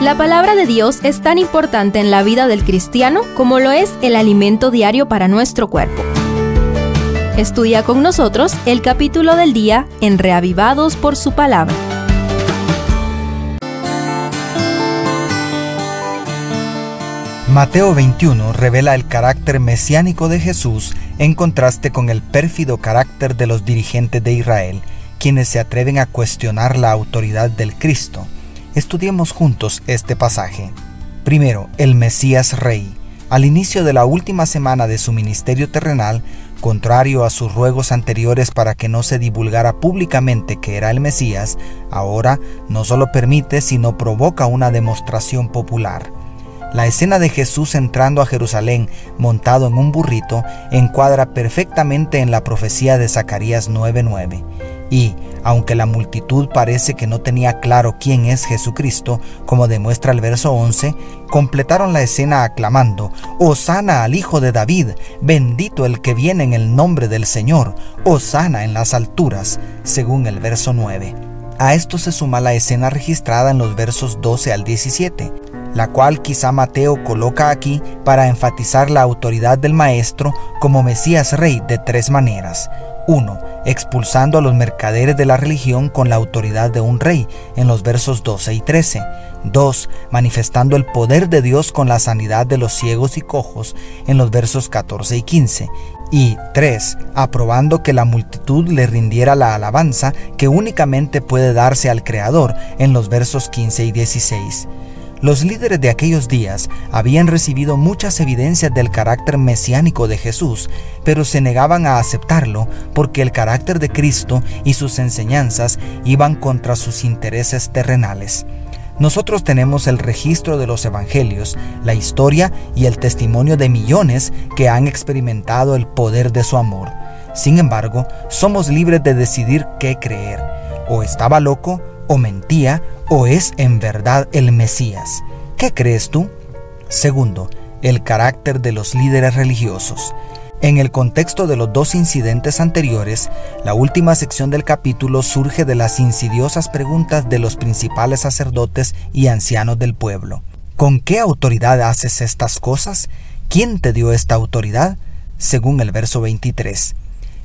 La palabra de Dios es tan importante en la vida del cristiano como lo es el alimento diario para nuestro cuerpo. Estudia con nosotros el capítulo del día en Reavivados por su palabra. Mateo 21 revela el carácter mesiánico de Jesús en contraste con el pérfido carácter de los dirigentes de Israel, quienes se atreven a cuestionar la autoridad del Cristo. Estudiemos juntos este pasaje. Primero, el Mesías Rey. Al inicio de la última semana de su ministerio terrenal, contrario a sus ruegos anteriores para que no se divulgara públicamente que era el Mesías, ahora no solo permite, sino provoca una demostración popular. La escena de Jesús entrando a Jerusalén montado en un burrito encuadra perfectamente en la profecía de Zacarías 9:9. Y, aunque la multitud parece que no tenía claro quién es Jesucristo, como demuestra el verso 11, completaron la escena aclamando, Osana al Hijo de David, bendito el que viene en el nombre del Señor, Osana en las alturas, según el verso 9. A esto se suma la escena registrada en los versos 12 al 17, la cual quizá Mateo coloca aquí para enfatizar la autoridad del Maestro como Mesías Rey de tres maneras. 1. Expulsando a los mercaderes de la religión con la autoridad de un rey en los versos 12 y 13. 2. Manifestando el poder de Dios con la sanidad de los ciegos y cojos en los versos 14 y 15. Y 3. Aprobando que la multitud le rindiera la alabanza que únicamente puede darse al Creador en los versos 15 y 16. Los líderes de aquellos días habían recibido muchas evidencias del carácter mesiánico de Jesús, pero se negaban a aceptarlo porque el carácter de Cristo y sus enseñanzas iban contra sus intereses terrenales. Nosotros tenemos el registro de los evangelios, la historia y el testimonio de millones que han experimentado el poder de su amor. Sin embargo, somos libres de decidir qué creer. O estaba loco o mentía o es en verdad el Mesías. ¿Qué crees tú? Segundo, el carácter de los líderes religiosos. En el contexto de los dos incidentes anteriores, la última sección del capítulo surge de las insidiosas preguntas de los principales sacerdotes y ancianos del pueblo. ¿Con qué autoridad haces estas cosas? ¿Quién te dio esta autoridad? Según el verso 23.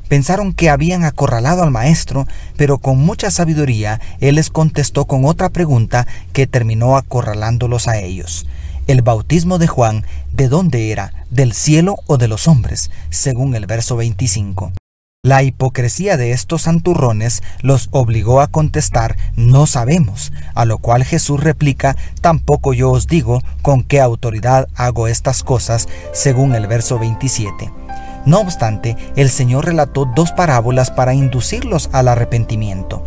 Pensaron que habían acorralado al maestro, pero con mucha sabiduría él les contestó con otra pregunta que terminó acorralándolos a ellos. El bautismo de Juan, ¿de dónde era? ¿Del cielo o de los hombres? Según el verso 25. La hipocresía de estos santurrones los obligó a contestar no sabemos, a lo cual Jesús replica tampoco yo os digo con qué autoridad hago estas cosas, según el verso 27. No obstante, el Señor relató dos parábolas para inducirlos al arrepentimiento.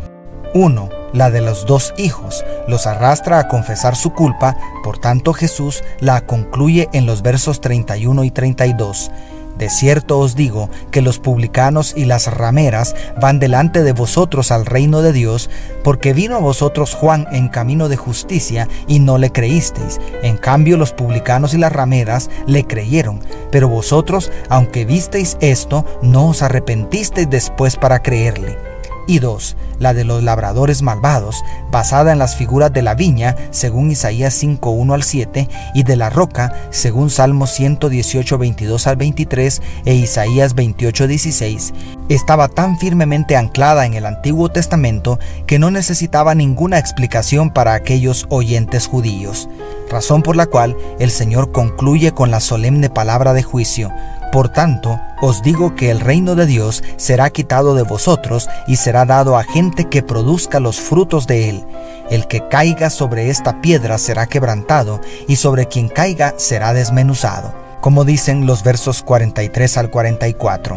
Uno, la de los dos hijos, los arrastra a confesar su culpa, por tanto Jesús la concluye en los versos 31 y 32. De cierto os digo que los publicanos y las rameras van delante de vosotros al reino de Dios, porque vino a vosotros Juan en camino de justicia y no le creísteis. En cambio los publicanos y las rameras le creyeron. Pero vosotros, aunque visteis esto, no os arrepentisteis después para creerle y dos, la de los labradores malvados, basada en las figuras de la viña, según Isaías 5, 1 al 7, y de la roca, según Salmos 118, 22 al 23 e Isaías 28, 16, estaba tan firmemente anclada en el Antiguo Testamento que no necesitaba ninguna explicación para aquellos oyentes judíos, razón por la cual el Señor concluye con la solemne palabra de juicio, por tanto, os digo que el reino de Dios será quitado de vosotros y será dado a gente que produzca los frutos de él. El que caiga sobre esta piedra será quebrantado, y sobre quien caiga será desmenuzado. Como dicen los versos 43 al 44.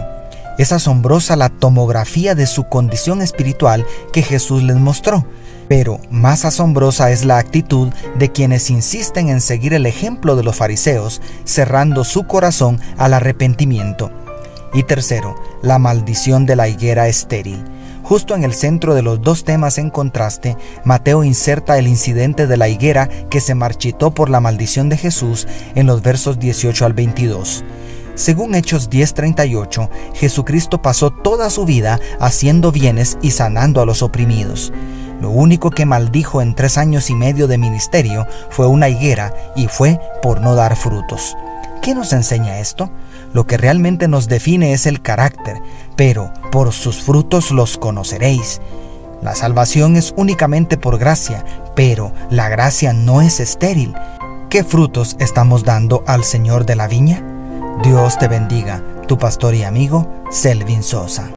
Es asombrosa la tomografía de su condición espiritual que Jesús les mostró pero más asombrosa es la actitud de quienes insisten en seguir el ejemplo de los fariseos, cerrando su corazón al arrepentimiento. Y tercero, la maldición de la higuera estéril. Justo en el centro de los dos temas en contraste, Mateo inserta el incidente de la higuera que se marchitó por la maldición de Jesús en los versos 18 al 22. Según Hechos 10:38, Jesucristo pasó toda su vida haciendo bienes y sanando a los oprimidos. Lo único que maldijo en tres años y medio de ministerio fue una higuera y fue por no dar frutos. ¿Qué nos enseña esto? Lo que realmente nos define es el carácter, pero por sus frutos los conoceréis. La salvación es únicamente por gracia, pero la gracia no es estéril. ¿Qué frutos estamos dando al Señor de la viña? Dios te bendiga, tu pastor y amigo Selvin Sosa.